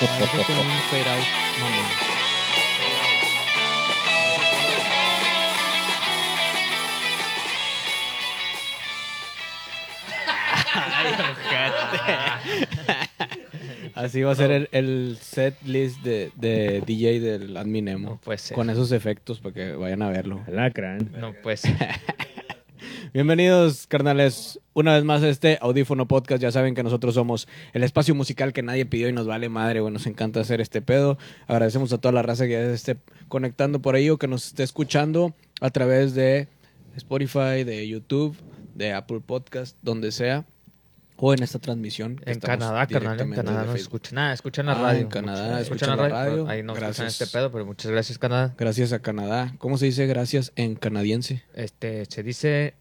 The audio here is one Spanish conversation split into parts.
Déjate un fade out, mamón. Así va a ser el, el set list de, de DJ del Adminemo. No puede ser. Con esos efectos para que vayan a verlo. Lacran. No, pues. ser. Bienvenidos, carnales, una vez más a este Audífono Podcast. Ya saben que nosotros somos el espacio musical que nadie pidió y nos vale madre. Bueno, nos encanta hacer este pedo. Agradecemos a toda la raza que ya se esté conectando por ahí o que nos esté escuchando a través de Spotify, de YouTube, de Apple Podcast, donde sea. O en esta transmisión. que En Canadá, carnal. En Canadá no nada. Escuchan la Ah, radio. en Canadá escuchan la radio. Ahí no escuchan Gracias. este pedo, pero muchas gracias, Canadá. Gracias a Canadá. ¿Cómo se dice gracias en canadiense? Este, se dice.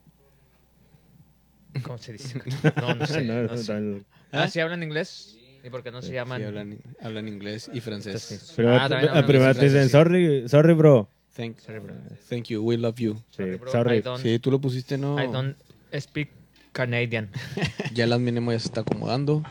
¿Cómo se dice? No, no sé. No, no no, sé. no. Ah, ¿sí hablan inglés? ¿Y por qué no se Sí, llaman? hablan, hablan inglés y francés. Pero Ah, te dicen, sí. sorry, sorry, bro. Thank, Sorry, bro. thank you, we love you. Sí, Sorry, bro, sorry. I don't, Sí, tú lo pusiste, ¿no? I don't speak Canadian. Ya el adminemo ya se está acomodando.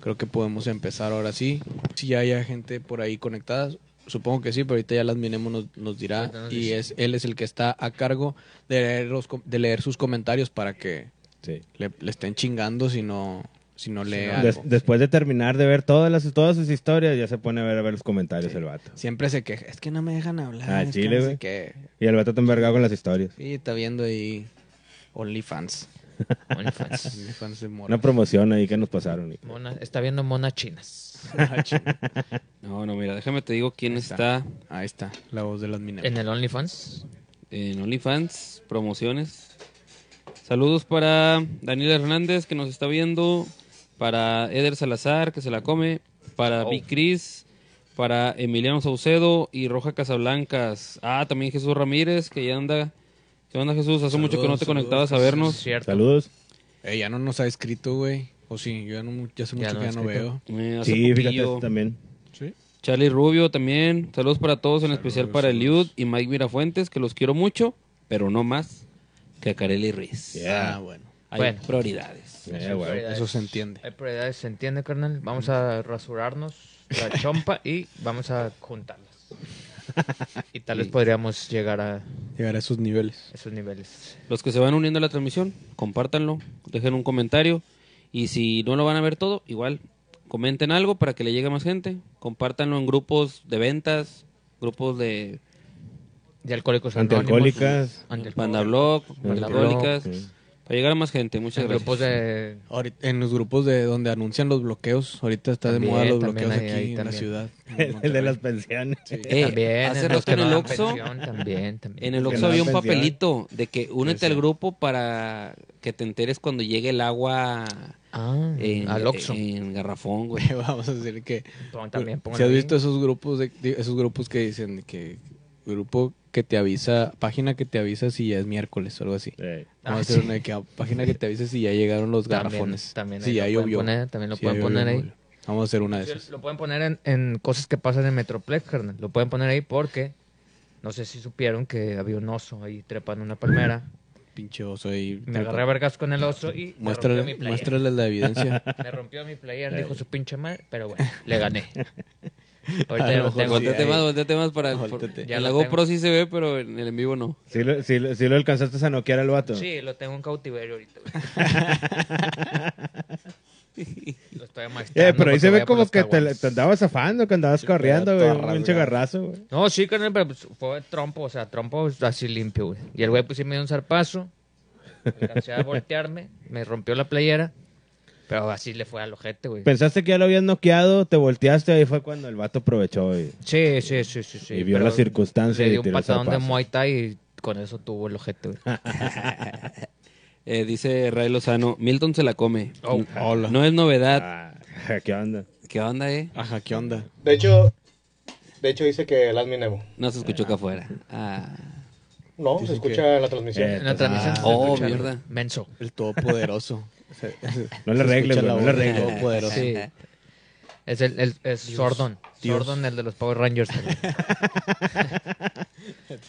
Creo que podemos empezar ahora sí. Si ya hay gente por ahí conectada, supongo que sí, pero ahorita ya el adminemo nos, nos dirá. Y es él es el que está a cargo de leer, los de leer sus comentarios para que Sí. le, le estén chingando si no, si no lee no, algo. Des- después de terminar de ver todas las todas sus historias, ya se pone a ver, a ver los comentarios el vato. Siempre se queja. Es que no me dejan hablar. Ah, es que chile, no sé güey. qué". Y el vato está envergado con las historias. Sí, está viendo ahí OnlyFans. OnlyFans. OnlyFans de. Una promoción ahí que nos pasaron. y- Mona- está viendo monas chinas. No, no, mira, déjame te digo quién Ahí está. está. Ahí está, la voz del adminemo. En el OnlyFans. en OnlyFans, promociones. Saludos para Daniel Hernández que nos está viendo, para Eder Salazar que se la come, para Oh. Big Chris, para Emiliano Saucedo y Roja Casablancas. Ah, también Jesús Ramírez que ya anda. ¿Qué onda Jesús? Hace mucho que no Saludos, te saludos, conectabas a vernos. Cierto. Saludos. Eh, ya no nos ha escrito, güey. O sí, yo ya, no, ya hace mucho Ya no que ya no veo. Eh, Sí, poquillo. fíjate también. ¿Sí? Charlie Rubio también. Saludos para todos, en Saludos, especial para saludos. Eliud y Mike Mirafuentes, que los quiero mucho, pero no más que a Carelli Ruiz. Yeah. Ah, bueno. Hay Bueno. prioridades. Eso se entiende. Hay prioridades, se entiende, carnal. Vamos a rasurarnos la chompa y vamos a juntarlas. Y tal vez Sí. podríamos llegar a Llegar a esos niveles. esos niveles. Los que se van uniendo a la transmisión, compártanlo, dejen un comentario. Y si no lo van a ver todo, igual, comenten algo para que le llegue a más gente. Compártanlo en grupos de ventas, grupos de De alcohólicos. Antialcohólicas. Alcohólicas, sí. para llegar a más gente. Muchas En gracias. grupos de... Ahorita, en los grupos de donde anuncian los bloqueos, ahorita está de moda los bloqueos aquí en también. la ciudad. en El de las pensiones. Sí. Eh, también, hace rato en el Oxxo- también, también. En el Oxxo había un pensión. papelito de que únete Sí, al grupo para que te enteres cuando llegue el agua Ah, en, al Oxxo. en garrafón, güey. Vamos a decir que... Pon- también ¿Se pónganlo has visto esos grupos, de- esos grupos que dicen que... Grupo que te avisa, página que te avisa si ya es miércoles o algo así. Eh, Vamos a Ah, hacer sí. una de que, página que te avisa si ya llegaron los También- garrafones. También, si ahí ya llovió. también lo Si pueden poner ahí. Vamos a hacer una de esas. Lo pueden poner en, en cosas que pasan en Metroplex, carnal. Lo pueden poner ahí porque no sé si supieron que había un oso ahí trepando una palmera. Pinche oso ahí. Me agarré a vergas con el oso y me rompió mi Muéstrale, muéstrale la evidencia. Me rompió mi player, dijo su pinche madre, pero bueno, le gané. Ahorita sí hay. más, volteate más para... Volteate. Ya la. GoPro sí se ve, pero en el en vivo no. ¿Sí, lo, sí, lo- sí lo alcanzaste a noquear al vato? Sí, lo tengo en cautiverio ahorita. güey. lo estoy amaestrando Eh, pero ahí se ve por como que te, andabas zafando, que andabas corriendo, pero güey. Un pinche rasgada. garrazo, güey. No, sí, carnal, pero pues, fue trompo, o sea, trompo así limpio, güey. Y el güey pues sí me dio un zarpazo, alcancé a voltearme, me rompió la playera, pero así le fue al ojete, güey. Pensaste que ya lo habías noqueado, te volteaste, ahí fue cuando el vato aprovechó y, Sí, sí, sí, sí. sí y vio pero la circunstancia Le y dio un tiró el patadón de. Muay Thai y con eso tuvo el ojete, güey. Eh, dice Ray Lozano, Milton se la come. Oh, Hola. No es novedad. Ah, ¿Qué onda? ¿Qué onda, eh? Ajá, ¿qué onda? De hecho, de hecho dice que el admin Nemo. No se escuchó acá afuera. Ah. No, se escucha en la transmisión. Eh, En la transmisión. se Oh, escucha, mierda. Menso. El todopoderoso. No le arregles, no le arregles. Todopoderoso. Sí. Es el, el es Sordon. Dios. Sordon, el de los Power Rangers.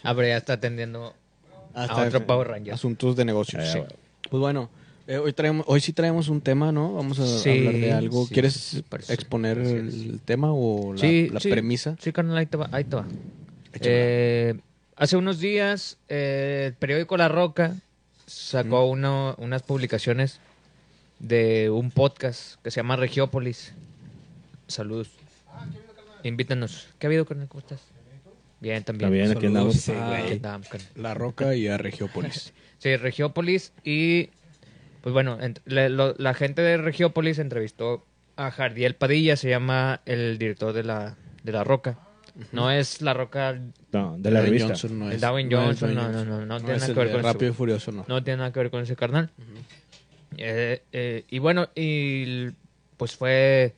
Ah, pero ya está atendiendo Hasta a otro Power Ranger. Asuntos de negocios. Eh, Sí. Pues bueno, Eh, hoy, traemos, hoy sí traemos un tema, ¿no? Vamos a Sí, hablar de algo. sí, ¿Quieres sí, parece. exponer el tema o la, sí, la sí. premisa? Sí, carnal, ahí te va. Ahí te va. Eh, hace unos días, eh, el periódico La Roca sacó uno- unas publicaciones de un podcast que se llama Regiópolis. Saludos. Invítanos. ¿Qué ha habido, carnal? ¿Cómo estás? Bien, también. Está bien, aquí andamos. Saludos a Aquí andamos, carnal. La Roca y a Regiópolis. Sí, Regiópolis y pues bueno, ent- la, lo- la gente de Regiópolis entrevistó a Jardiel Padilla, se llama el director de la, de la Roca. No es la Roca, No, de la Dwayne revista. Johnson no El es. Dwayne no es Johnson, no, no, no, no tiene es nada el que ver de con eso. Rápido y Furioso, no. no tiene nada que ver con ese carnal. Eh, eh, y bueno, y pues fue...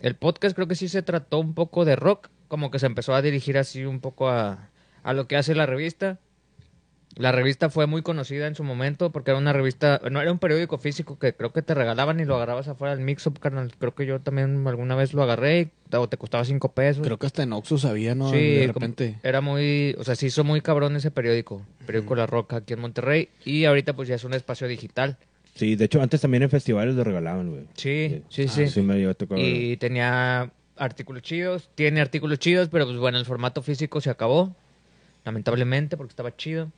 El podcast creo que sí se trató un poco de rock, como que se empezó a dirigir así un poco a, a lo que hace la revista. La revista fue muy conocida en su momento porque era una revista, no era un periódico físico que creo que te regalaban y lo agarrabas afuera del mix-up, carnal. Creo que yo también alguna vez lo agarré o te costaba cinco pesos. Creo que hasta en Oxxo sabía, ¿no? Sí, de repente. era muy, o sea, se hizo muy cabrón ese periódico, periódico La Roca aquí en Monterrey y ahorita pues ya es un espacio digital. Sí, de hecho, antes también en festivales lo regalaban, güey. Sí, sí, Ah, sí. Sí, me llegó a tocar. Y tenía artículos chidos, tiene artículos chidos, pero pues bueno, el formato físico se acabó, lamentablemente, porque estaba chido.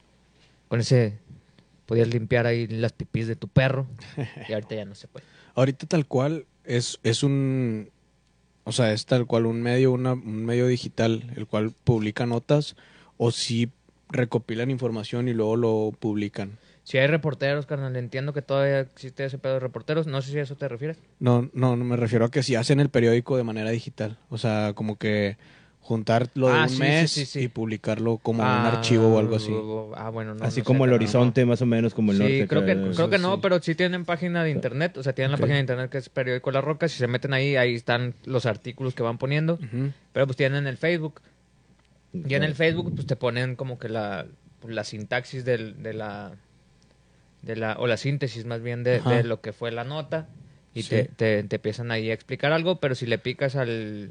Con ese podías limpiar ahí las pipís de tu perro y ahorita ya no se puede. Ahorita tal cual es, es un... O sea, es tal cual un medio, una, un medio digital, el cual publica notas o si recopilan información y luego lo publican. Si hay reporteros, carnal, entiendo que todavía existe ese pedo de reporteros, no sé si a eso te refieres. No, no, no me refiero a que si hacen el periódico de manera digital. O sea, como que juntar lo de Ah, un sí, sí, mes sí, sí. y publicarlo como un Ah, archivo o algo así. Ah, bueno, no, Así no sé, como el horizonte, más o menos como el Sí, norte. creo que, creo que no, sí. pero sí tienen página de internet, o sea, tienen la página de internet que es Periódico La Roca, si se meten ahí, ahí están los artículos que van poniendo, pero pues tienen el Facebook, y en el Facebook pues te ponen como que la, la sintaxis del- de la, de la, o la síntesis más bien de, de lo que fue la nota, y Sí. te, te, te empiezan ahí a explicar algo, pero si le picas al,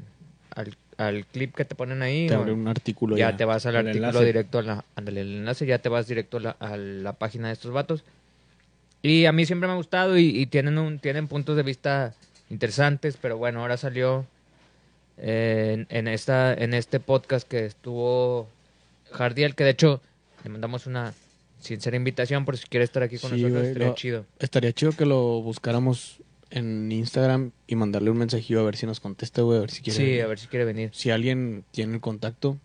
al, al clip que te ponen ahí, Te o- abre un artículo ya, ya. te vas al artículo enlace. directo a la, ándale, el enlace, ya te vas directo a la, a la página de estos vatos. Y a mí siempre me ha gustado y, y tienen un, tienen puntos de vista interesantes, pero bueno, ahora salió eh, en, en esta, en este podcast que estuvo Jardiel, que de hecho le mandamos una sincera invitación por si quiere estar aquí con Sí, nosotros, estaría lo- chido. Estaría chido que lo buscáramos en Instagram y mandarle un mensajillo a ver si nos contesta, güey, a ver si quiere. Sí, a ver si quiere venir. Si alguien tiene el contacto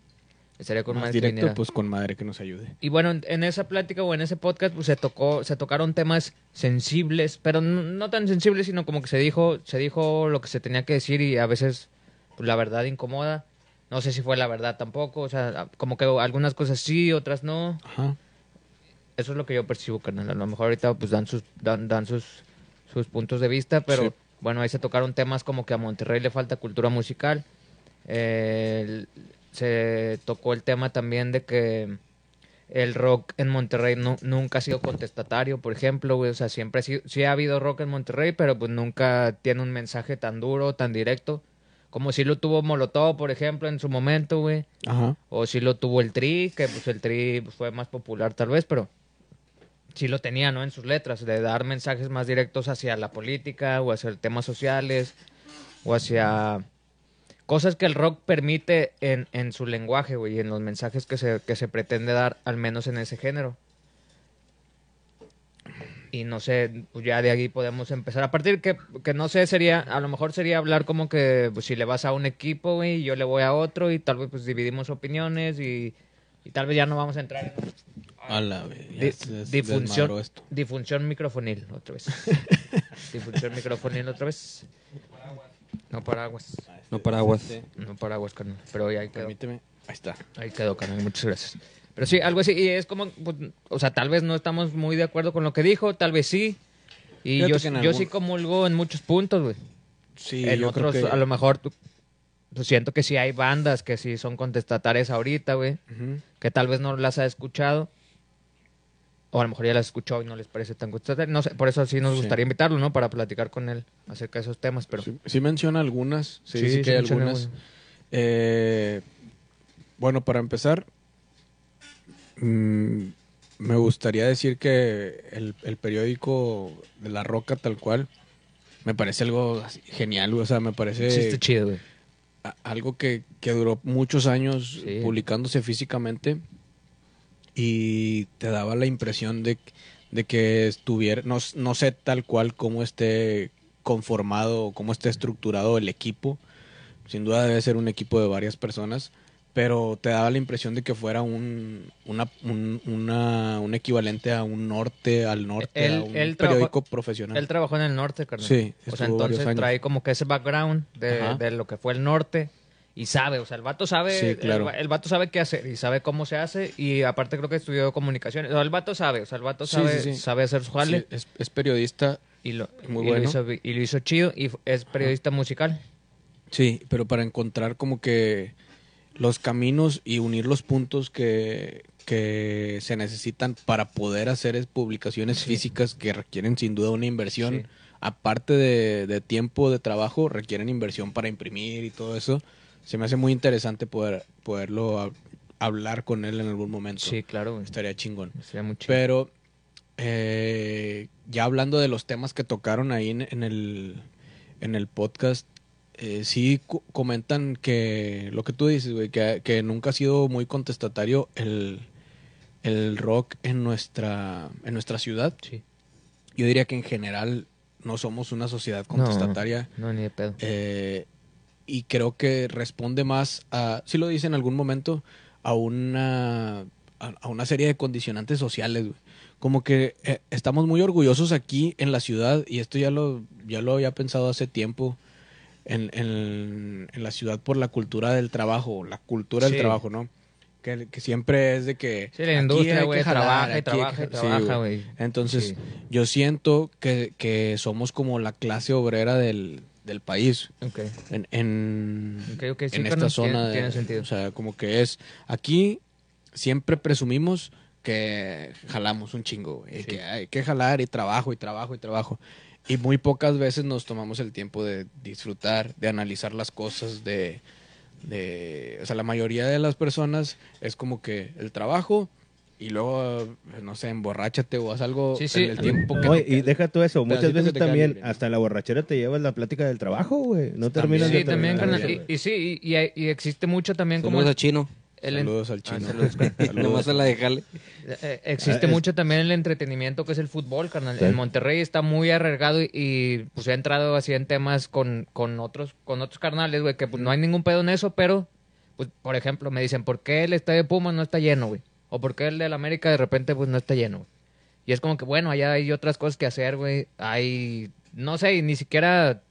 Estaría con más más directo, pues con madre que nos ayude. Y bueno, en, en esa plática o en ese podcast pues se tocó, se tocaron temas sensibles, pero no, no tan sensibles, sino como que se dijo, se dijo lo que se tenía que decir y a veces pues, la verdad incomoda. No sé si fue la verdad tampoco, o sea, como que algunas cosas sí, otras no. Ajá. Eso es lo que yo percibo, carnal. A lo mejor ahorita pues dan sus dan, dan sus sus puntos de vista, pero Sí. bueno, ahí se tocaron temas como que a Monterrey le falta cultura musical. Eh, se tocó el tema también de que el rock en Monterrey no- nunca ha sido contestatario, por ejemplo, güey. O sea, siempre ha sido, sí ha habido rock en Monterrey, pero pues nunca tiene un mensaje tan duro, tan directo. Como si lo tuvo Molotov, por ejemplo, en su momento, güey. Ajá. O si lo tuvo el Tri, que pues el Tri fue más popular tal vez, pero sí lo tenía, ¿no? En sus letras, de dar mensajes más directos hacia la política o hacia temas sociales o hacia cosas que el rock permite en, en su lenguaje, güey, y en los mensajes que se, que se pretende dar, al menos en ese género. Y no sé, pues ya de ahí podemos empezar. A partir que, que no sé, sería, a lo mejor sería hablar como que pues, si le vas a un equipo, güey, yo le voy a otro, y tal vez pues dividimos opiniones, y, y tal vez ya no vamos a entrar en A la Di- difunción, esto. difunción microfonil, otra vez. difunción microfonil otra vez. No paraguas. No paraguas. No paraguas, carnal. Pero ya ahí quedó. Permíteme. Ahí está. Ahí quedó, carnal. Muchas gracias. Pero sí, algo así. Y es como, pues, o sea, tal vez no estamos muy de acuerdo con lo que dijo, tal vez sí. Y yo, yo algún- sí comulgo en muchos puntos, güey. Sí, en yo creo otros, que- a lo mejor, tú- pues, siento que sí hay bandas que sí son contestatarias ahorita, güey. Que tal vez no las ha escuchado. O a lo mejor ya las escuchó y no les parece tan constatario. No sé, por eso sí nos Sí. gustaría invitarlo, ¿no? Para platicar con él acerca de esos temas, pero... Sí, sí menciona algunas. Sí, Sí, dice que hay algunas. Eh, bueno, para empezar, mm, me gustaría decir que el, el periódico de La Roca tal cual me parece algo genial. O sea, me parece Sí, está chido, güey. a- algo que, que duró muchos años publicándose físicamente y te daba la impresión de, de que estuviera, no, no sé tal cual cómo esté conformado o cómo esté estructurado el equipo. Sin duda debe ser un equipo de varias personas, pero te daba la impresión de que fuera un, una, un, una- un equivalente a un norte, al norte, Él- a un él trabajó- periódico profesional. Él trabajó en el norte, carnal. Sí, O sea, entonces trae como que ese background de, de lo que fue el norte y sabe, o sea, el vato sabe, Sí, claro. el, el vato sabe qué hacer y sabe cómo se hace y aparte creo que estudió comunicaciones. O sea, el vato sabe, o sea, el vato sabe, sí, sí. sabe hacer su jale Sí, es, es periodista y, lo, muy y bueno. lo hizo, y lo hizo chido y es periodista musical. Sí, pero para encontrar como que los caminos y unir los puntos que, que se necesitan para poder hacer es- publicaciones físicas que requieren sin duda una inversión, aparte de, de tiempo de trabajo, requieren inversión para imprimir y todo eso. Se me hace muy interesante poder poderlo hab- hablar con él en algún momento. Sí, claro, güey. Estaría chingón. Muy. Pero eh, ya hablando de los temas que tocaron ahí en, en el, en el podcast, eh, sí comentan que lo que tú dices, güey, que, que nunca ha sido muy contestatario el, el rock en nuestra, en nuestra ciudad. Sí. Yo diría que en general no somos una sociedad No, contestataria. No, ni de pedo. Eh, y creo que responde más a, sí lo dice en algún momento, a una, a, una serie de condicionantes sociales. güey. Como que eh, estamos muy orgullosos aquí en la ciudad, y esto ya lo, ya lo había pensado hace tiempo, en, en, en la ciudad por la cultura del trabajo, la cultura Sí. del trabajo, ¿no? Que, que siempre es de que... Sí, la industria, güey, trabaja y trabaja y trabaja, güey. Entonces, Sí. yo siento que, que somos como la clase obrera del, del país Ok. en, en, Ok, ok, sí, en esta zona. tiene- de- tiene sentido. O sea, como que es. Aquí siempre presumimos que jalamos un chingo, güey. Sí. Que hay que jalar y trabajo y trabajo y trabajo. Y muy pocas veces nos tomamos el tiempo de disfrutar, de analizar las cosas, de, de... O sea, la mayoría de las personas es como que el trabajo y luego, no sé, emborráchate o haz algo Sí, sí. en el tiempo que... Oye, te- y deja tú eso. Muchas veces también, hasta la borrachera te llevas la plática del trabajo, güey. No terminas Sí, de también, terminar. Y, y sí, y, existe mucho también como... Saludos el- a Chino. el- Saludos al Ah, chino. saludos. Saludos. Nomás a la de Jale. Eh, existe Ah, es- mucho también el entretenimiento que es el fútbol, carnal. Sí. En Monterrey está muy arraigado y, y, pues ha entrado así en temas con, con otros con otros carnales, güey, que pues no hay ningún pedo en eso, pero pues por ejemplo, me dicen, "¿Por qué el estadio de Pumas no está lleno, güey?" O ¿por qué el del América de repente pues no está lleno?" Y es como que bueno, allá hay otras cosas que hacer, güey. Hay no sé, y ni siquiera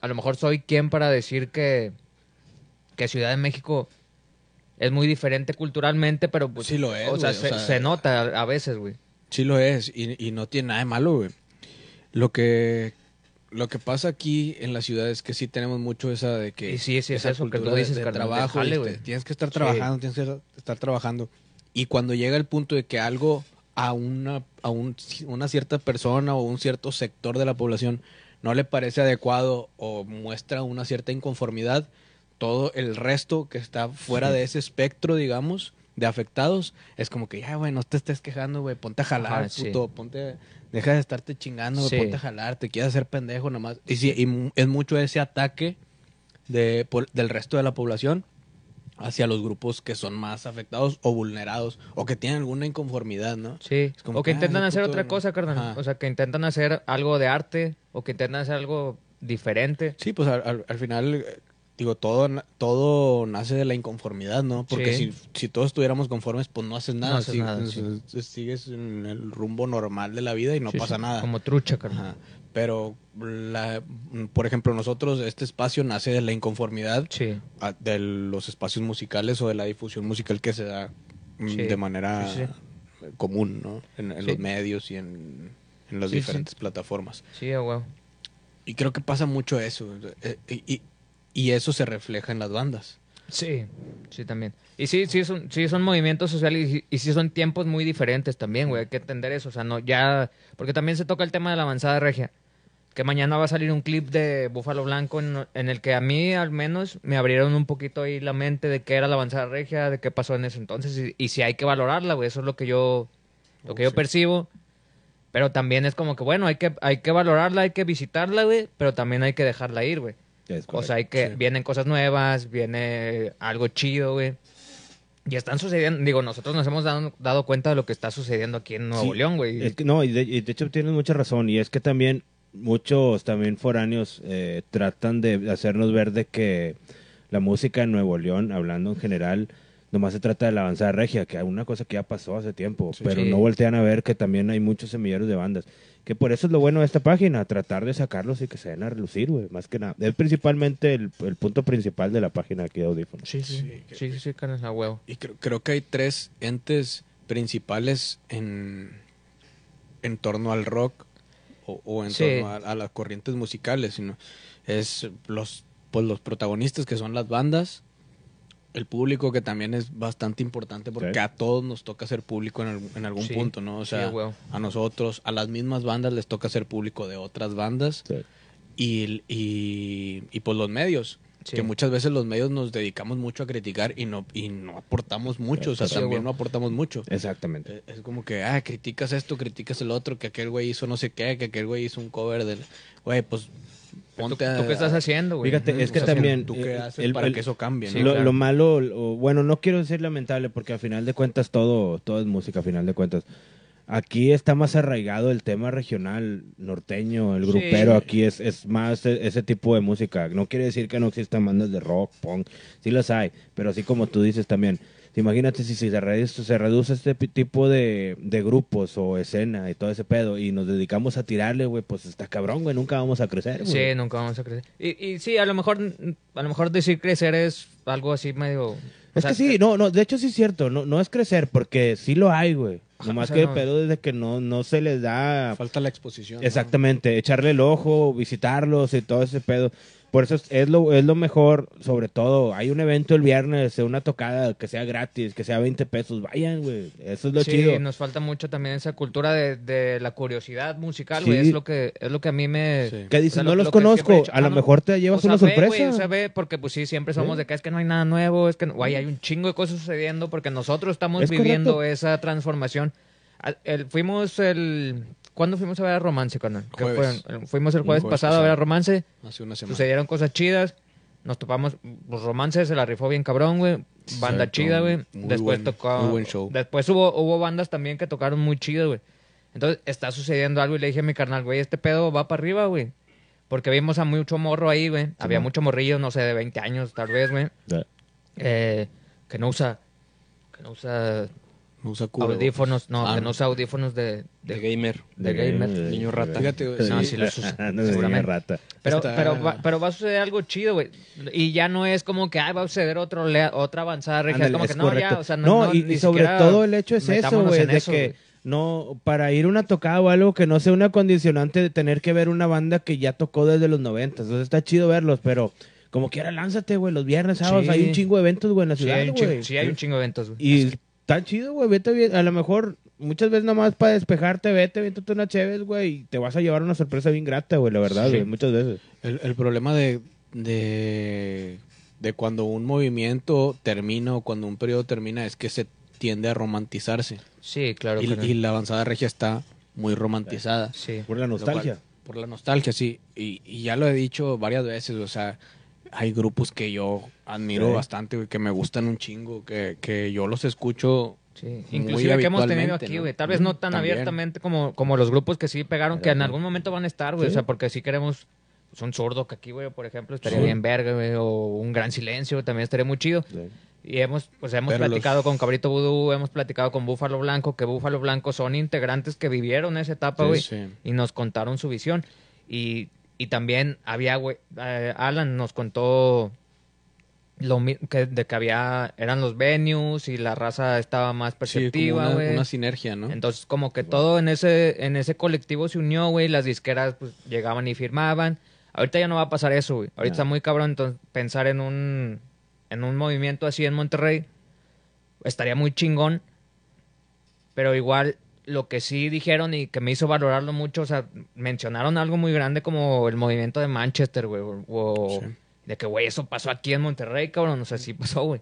a lo mejor soy quien para decir que que Ciudad de México es muy diferente culturalmente, pero pues Sí lo es, o sea, güey, o se, sea, se nota a, veces, güey. Sí lo es, y, y no tiene nada de malo, güey. Lo que, lo que pasa aquí en la ciudad es que sí tenemos mucho esa de que... Y sí, sí, es esa eso que tú cultura de- dices, de carnal, trabajo, jale, y güey. te- tienes que estar Sí. trabajando, tienes que estar trabajando. Y cuando llega el punto de que algo a una, a un- una cierta persona o un cierto sector de la población no le parece adecuado o muestra una cierta inconformidad, todo el resto que está fuera de ese espectro, digamos, de afectados, es como que ya, güey, no te estés quejando, güey, ponte a jalar, Ajá, sí. puto, ponte, deja de estarte chingando, güey, Sí. ponte a jalar, te quieres hacer pendejo nomás. Y sí, y es mucho ese ataque de, por- del resto de la población hacia los grupos que son más afectados o vulnerados o que tienen alguna inconformidad, ¿no? Sí. Es como O que intentan hacer puto otra no- cosa, carnal. Ajá. O sea, que intentan hacer algo de arte o que intentan hacer algo diferente. Sí, pues al, al- al final, eh, digo, todo, todo nace de la inconformidad, ¿no? Porque Sí. si, si todos estuviéramos conformes, pues no haces nada. No haces sí, nada, sí. Sigues en el rumbo normal de la vida y no Sí, pasa nada. Como trucha, carnal. Ajá. Pero, la, por ejemplo, nosotros, este espacio nace de la inconformidad Sí. a- de los espacios musicales o de la difusión musical que se da mm, Sí. de manera Sí, común, ¿no? En, los medios y en, en las diferentes plataformas. Sí, huevo. Y creo que pasa mucho eso. eh, Y, y- y eso se refleja en las bandas. Sí, sí también. Y sí, sí son, sí son movimientos sociales y, y sí son tiempos muy diferentes también, güey. Hay que entender eso. O sea, no, ya. Porque también se toca el tema de la avanzada regia. Que mañana va a salir un clip de Búfalo Blanco en, en el que a mí, al menos, me abrieron un poquito ahí la mente de qué era la avanzada regia, de qué pasó en ese entonces y, y si hay que valorarla, güey. Eso es lo que yo lo que yo percibo. Pero también es como que, bueno, hay que, hay que valorarla, hay que visitarla, güey, pero también hay que dejarla ir, güey. O sea, hay que, vienen cosas nuevas, viene algo chido, güey. Y están sucediendo, digo, nosotros nos hemos dado, dado cuenta de lo que está sucediendo aquí en Nuevo Sí, León, güey. Es que, no, y de, y de hecho tienes mucha razón. Y es que también muchos también foráneos eh, tratan de hacernos ver de que la música en Nuevo León, hablando en general, nomás se trata de la avanzada regia, que es una cosa que ya pasó hace tiempo, pero Sí. no voltean a ver que también hay muchos semilleros de bandas. Que por eso es lo bueno de esta página, tratar de sacarlos y que se den a relucir, güey, más que nada. Es principalmente el, el punto principal de la página aquí de Audífonos. Sí, sí, sí, sí, sí, sí, carnal, a huevo. Y creo, creo que hay tres entes principales en, en torno al rock o, o en Sí. torno a, a las corrientes musicales. Sino es los, pues los protagonistas que son las bandas, el público que también es bastante importante porque Sí. a todos nos toca ser público en, algún- en algún Sí. punto, ¿no? O sea, a nosotros, a las mismas bandas les toca ser público de otras bandas Sí. y, y, y pues los medios. Sí. Que muchas veces los medios nos dedicamos mucho a criticar y no, y no aportamos mucho, o sea, también no aportamos mucho. Exactamente. Eh, Es como que, ah, criticas esto, criticas el otro, que aquel güey hizo no sé qué, que aquel güey hizo un cover del... Güey, pues ¿Tú, ponte a... tú qué estás haciendo, güey? Fíjate, es que también, ¿Tú qué haces el- para el- que eso cambie, Sí, no? lo, claro. lo malo, o- bueno, no quiero decir lamentable porque al final de cuentas todo, todo es música, a final de cuentas. Aquí está más arraigado el tema regional, norteño, el Sí. grupero, aquí es, es más e- ese tipo de música. No quiere decir que no existan bandas de rock, punk, sí las hay, pero así como tú dices también, imagínate si, si se, reduce, se reduce este tipo de, de grupos o escena y todo ese pedo y nos dedicamos a tirarle, güey, pues está cabrón, güey, nunca vamos a crecer. Sí, nunca vamos a crecer. Y, y sí, a lo mejor, a lo mejor decir crecer es algo así medio... Es sea, que sí, no, no, de hecho sí es cierto, no, no es crecer, porque sí lo hay, güey. Nomás o sea, que el no- pedo es de que no, no se les da Falta la exposición. ¿no? exactamente, echarle el ojo, visitarlos y todo ese pedo. Por eso es, es lo, es lo mejor, sobre todo, hay un evento el viernes, una tocada que sea gratis, que sea 20 pesos, vayan, güey, eso es lo sí, chido. nos falta mucho también esa cultura de, de la curiosidad musical, Sí. güey. Es lo que es lo que a mí me... Sí. Que dices, o sea, no lo- los lo he conozco, a ah, lo no. mejor te llevas O sea, una ve, sorpresa. o sea, ve, porque pues sí, siempre somos Sí. de que es que no hay nada nuevo, es que güey, hay un chingo de cosas sucediendo porque nosotros estamos Es viviendo correcto. esa transformación. El- fuimos el... ¿Cuándo fuimos a ver a Romance, carnal? ¿Qué Jueves. fue? El- Fuimos el jueves, jueves pasado, a ver a. Romance. Hace una semana. Sucedieron cosas chidas. Nos topamos, los romances se la rifó bien cabrón, güey. Banda Exacto. chida, güey. Muy Después buen- tocó. muy buen show. Después hubo, hubo bandas también que tocaron muy chido, güey. Entonces está sucediendo algo y le dije a mi carnal, güey, este pedo va para arriba, güey. Porque vimos a mucho morro ahí, güey. Había mucho morrillo, no sé, de 20 años tal vez, güey. Eh, que no usa. Que no usa No usa cubrebocas. audífonos. No, Ah, que no usa audífonos de. De de- gamer. de gamer. Niño rata. Fíjate, güey, No, sí. sí los usa. No, rata. Pero, Está- pero, va, pero va a suceder algo chido, güey. Y ya no es como que ay, va a suceder otro otra avanzada regia. Ándale, es como es que no, ya, o sea, no, no, no, y, ni y sobre todo el hecho es eso, güey, en de eso, que no, para ir una tocada o algo que no sea una condicionante de tener que ver una banda que ya tocó desde los 90. Entonces está chido verlos, pero como quiera, lánzate, güey, los viernes, sábados, Sí. hay un chingo de eventos, güey, en la Sí, ciudad, hay un güey. chingo, sí, hay un chingo de eventos, güey. Y está chido, güey, vete bien, a lo mejor muchas veces nomás para despejarte, vete, vete una chévez, güey, y te vas a llevar una sorpresa bien grata, güey, la verdad, Sí. güey, muchas veces. El, el problema de, de, de cuando un movimiento termina o cuando un periodo termina es que se tiende a romantizarse. Sí, claro. Y, carnal. y la avanzada regia está muy romantizada. Sí. Por la nostalgia. cual- por la nostalgia, sí. Y, y ya lo he dicho varias veces, o sea, hay grupos que yo admiro Sí. bastante, güey, que me gustan un chingo, que, que yo los escucho Sí, inclusive que hemos tenido aquí, ¿no? güey. Tal vez no tan También. abiertamente como, como los grupos que sí pegaron, que en algún momento van a estar, güey. Sí. O sea, porque si queremos pues, un zurdo que aquí, güey, por ejemplo, estaría Sí. bien verga, güey. O un gran silencio, también estaría muy chido. Sí. Y hemos, pues hemos Pero platicado los- con Cabrito Vudú, hemos platicado con Búfalo Blanco, que Búfalo Blanco son integrantes que vivieron esa etapa, Sí, güey. sí. Y nos contaron su visión. Y, y también había, güey, eh, Alan nos contó lo que, de que había, eran los venues y la raza estaba más perceptiva, una, güey. una sinergia, ¿no? Entonces, como que todo en ese, en ese colectivo se unió, güey. Las disqueras, pues, llegaban y firmaban. Ahorita ya no va a pasar eso, güey. Ahorita está muy cabrón, entonces, pensar en un, en un movimiento así en Monterrey estaría muy chingón. Pero igual, lo que sí dijeron y que me hizo valorarlo mucho, o sea, mencionaron algo muy grande como el movimiento de Manchester, güey. O, o Sí. de que, güey, eso pasó aquí en Monterrey, cabrón. O sea, sí pasó, güey.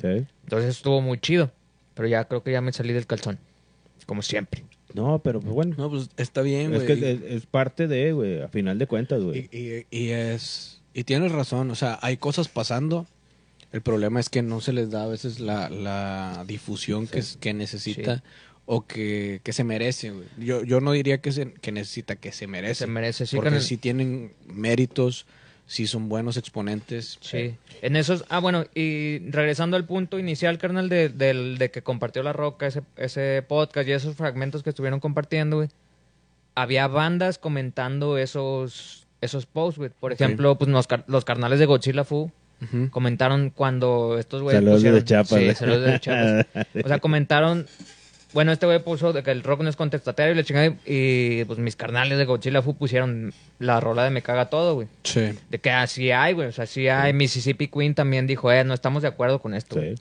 Sí. Entonces estuvo muy chido. Pero ya creo que ya me salí del calzón. como siempre. No, pero pues bueno. No, pues está bien, es güey. que es, es parte de, güey, a final de cuentas, güey. Y, y- y es. Y tienes razón, o sea, hay cosas pasando. El problema es que no se les da a veces la, la difusión que, es- que necesita Sí. O que, que se merece. güey. Yo, yo no diría que, se, que necesita, que se merece. Se merece, sí, porque sí tienen méritos, sí son buenos exponentes. Sí. En esos, ah, bueno, y regresando al punto inicial, carnal, de, del- de que compartió La Roca, ese, ese podcast y esos fragmentos que estuvieron compartiendo, güey, había bandas comentando esos, esos posts, güey. Por ejemplo, pues los, los carnales de Godzilla Fu comentaron cuando estos güeyes Saludos pusieron- de Chiapas, Sí, güey. saludos de Chiapas. O sea, comentaron... Bueno, este güey puso de que el rock no es contestatario y la chingada. Y pues mis carnales de Godzilla Fu pusieron la rola de Me Caga Todo, güey. Sí. De que así hay, güey. O sea, así hay. Mississippi Queen también dijo, eh, no estamos de acuerdo con esto. güey.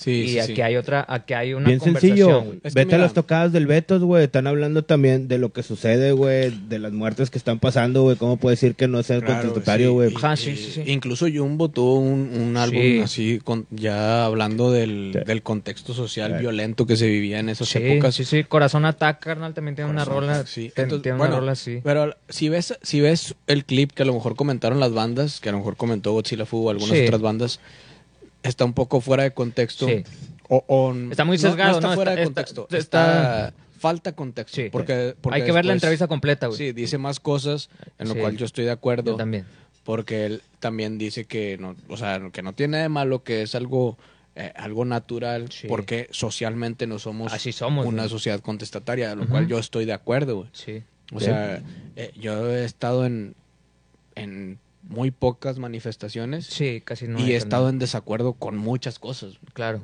Sí. Y sí, aquí sí. hay otra, aquí hay una Bien conversación, sencillo. güey. Es que Vete a las tocadas del Betos, güey. Están hablando también de lo que sucede, güey. De las muertes que están pasando, güey. ¿Cómo puede decir que no sea Claro, contestatario, güey? Ajá, sí, sí, sí. Incluso Jumbo tuvo un, un álbum Sí. así, con, ya hablando del, Sí. del contexto social Claro. violento que se vivía en esas Sí, épocas. sí, sí. Corazón Ataca, carnal, también tiene una rola. sí. ten- Entonces, tiene bueno, una rola así. Pero si ves, si ves el clip que a lo mejor comentaron las bandas, que a lo mejor comentó Godzilla Fu o algunas Sí. otras bandas, está un poco fuera de contexto. Sí. O, o- Está muy sesgado, No, está ¿no? fuera Está- de contexto. está- Está, falta contexto. Sí. Porque, porque Hay que ver la entrevista completa, güey. Sí, dice más cosas en lo Sí. cual yo estoy de acuerdo. Yo también. Porque él también dice que no, o sea, que no tiene de malo, que es algo, eh, algo natural, Sí. porque socialmente no somos, Así somos, una güey. sociedad contestataria, a lo cual yo estoy de acuerdo, güey. Sí. O sea, eh, yo he estado en, en muy pocas manifestaciones Sí, casi no. y he estado en desacuerdo con muchas cosas. Claro.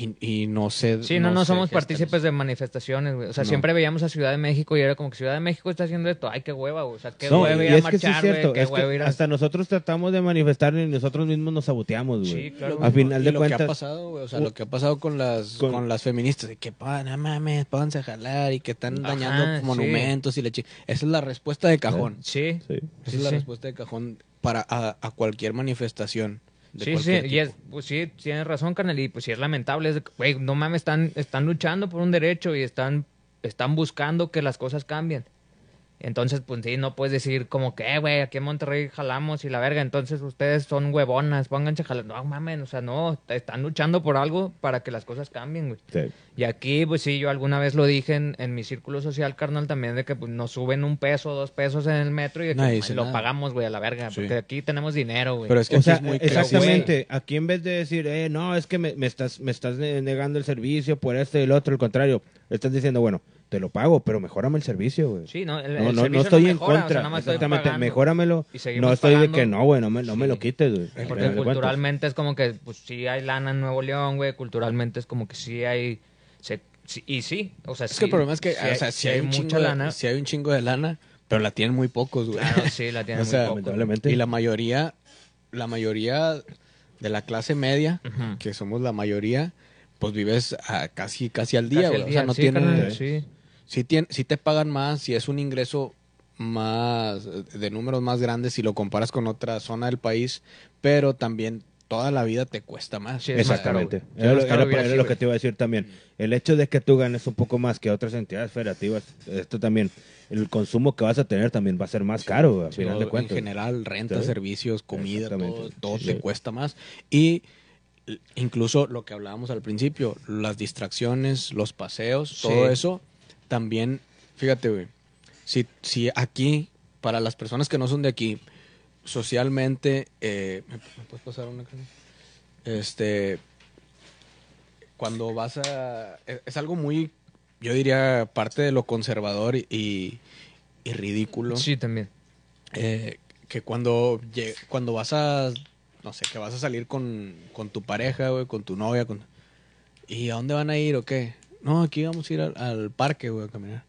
Y, y no sé. Sí, no, no, sé somos partícipes de manifestaciones, güey. O sea, No. siempre veíamos a Ciudad de México y era como que Ciudad de México está haciendo esto. Ay, qué hueva, güey. O sea, qué No, hueva ir a es que sí marchar, es güey. cierto. Qué es que hueva ir a... hasta nosotros tratamos de manifestar y nosotros mismos nos saboteamos, güey. Sí, claro. A final y de lo que ha cuentas, pasado, güey, o sea, lo que ha pasado con las Con- con, las feministas, de que, no mames, pónganse a jalar y que están Ajá, dañando sí. monumentos y la Esa es la respuesta de cajón. Sí. sí. Esa Sí, es la sí. respuesta de cajón para a, a cualquier manifestación. de Sí, sí, y es, pues sí, tienes razón, carnal, y pues sí es lamentable, es güey, no mames, están, están luchando por un derecho y están, están buscando que las cosas cambien. Entonces, pues sí, no puedes decir como que, eh, güey, aquí en Monterrey jalamos y la verga, entonces ustedes son huevonas, pónganse a jalar. No, mames, o sea, no, están luchando por algo para que las cosas cambien, güey. Sí. Y aquí, pues sí, yo alguna vez lo dije en, en mi círculo social, carnal, también, de que pues, nos suben un peso, dos pesos en el metro y de que Nadie "Ay, dice lo nada". pagamos, güey, a la verga, Sí. porque aquí tenemos dinero, güey. Pero es que O sea, es muy exactamente. Aquí en vez de decir, eh, no, es que me, me estás, me estás ne- negando el servicio por esto y el otro, al contrario, estás diciendo, bueno, te lo pago, pero mejórame el servicio, güey. Sí, no, el, No, el no, servicio no estoy en mejora, o sea, contra. nada más estoy Exactamente, pagando. mejóramelo. Y seguimos No estoy de que no, güey, no me, no me lo quites, güey. Porque culturalmente es como que, pues sí hay lana en Nuevo León, güey. Culturalmente es como que sí hay. se- sí- y sí, o sea, Es sí, que el problema es que, sí o sea, si hay, un mucha chingo de, lana. sí hay un chingo de lana, pero la tienen muy pocos, güey. Claro, sí, la tienen O sea, muy poco. lamentablemente. Y la mayoría, la mayoría de la clase media, que somos la mayoría, pues vives a casi, casi al día, güey. O sea, no sí, tienen, carnal, sí. Si, tien- si te pagan más, si es un ingreso más, de números más grandes si lo comparas con otra zona del país, pero también toda la vida te cuesta más. Sí, es más caro, Exactamente. Era, lo- era- era que te iba a decir también. El hecho de que tú ganes un poco más que otras entidades federativas, esto también, el consumo que vas a tener también va a ser más caro, güey, a Sí, final de en general, renta, Sí. servicios, comida, todo, todo Sí. te cuesta más. Y incluso lo que hablábamos al principio, las distracciones, los paseos, Sí. todo eso, también, fíjate, güey, si, si aquí, para las personas que no son de aquí, socialmente, eh, ¿me, puedes pasar una? Este, cuando vas a... Es, es algo muy, yo diría, parte de lo conservador y, y, y ridículo Sí, también. eh, que cuando, cuando vas a, no sé, que vas a salir con, con tu pareja, güey, con tu novia, con... ¿y a dónde van a ir o qué? No, aquí vamos a ir al, al parque, güey, a caminar.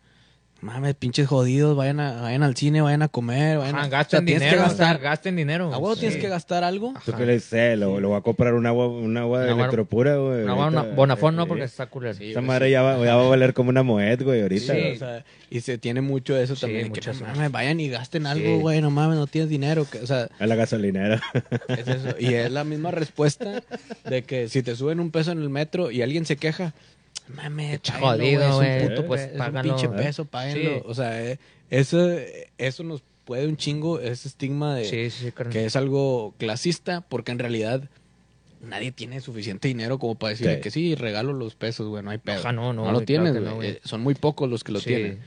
Mames, pinches jodidos, vayan, a, vayan al cine, vayan a comer, vayan Ajá, a... gasten o sea, tienes dinero, que gastar. o sea, gasten dinero. ¿A huevo Sí. tienes que gastar algo? ¿Tú Ajá. qué le dices? Lo, lo voy a comprar un agua, un agua de Una agua- electropura, güey. No, ahorita, bueno, Bonafón no, porque está culero. Sí, Esa madre sí. ya va, ya va a valer como una moed, güey, ahorita. O sea, y se tiene mucho eso Sí, también. que, mames, vayan y gasten Sí. algo, güey, no mames, no tienes dinero. que- o sea, A la gasolinera. Es eso. Y es la misma respuesta de que si te suben un peso en el metro y alguien se queja, Mames, jodido, es un güey. puto, pues, es un pinche peso, páguenlo. Sí. O sea, eh, eso, eso nos puede un chingo, ese estigma de Sí, sí, que es algo clasista, porque en realidad nadie tiene suficiente dinero como para decirle Sí. que sí, regalo los pesos, güey, no hay pedo. Ajá, no, no, lo güey, tienes, claro güey. no, güey. Eh, son muy pocos los que lo Sí. tienen.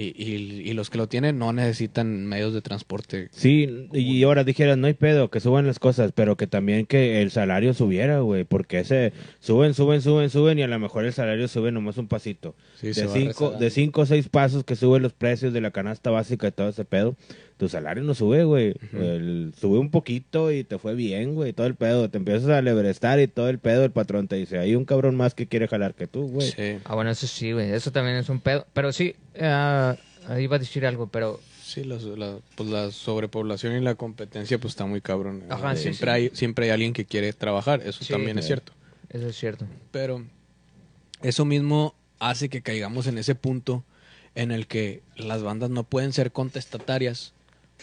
Y, y, y los que lo tienen no necesitan medios de transporte. Sí, y ahora dijeras, no hay pedo, que suban las cosas, pero que también que el salario subiera, güey, porque ese suben, suben, suben, suben y a lo mejor el salario sube nomás un pasito. Sí, de cinco, de cinco o seis pasos que suben los precios de la canasta básica y todo ese pedo, tu salario no sube, güey. El- Sube un poquito y te fue bien, güey, todo el pedo. Te empiezas a lebrestar y todo el pedo, el patrón te dice, hay un cabrón más que quiere jalar que tú, güey. Sí. Ah, bueno, eso sí, güey. Eso también es un pedo. Pero sí, ah, ahí iba a decir algo, pero Sí, la, la- pues la sobrepoblación y la competencia pues está muy cabrón. Ajá, sí, siempre, sí. Hay, siempre hay alguien que quiere trabajar, eso Sí. también es cierto. eso es cierto. Pero eso mismo hace que caigamos en ese punto en el que las bandas no pueden ser contestatarias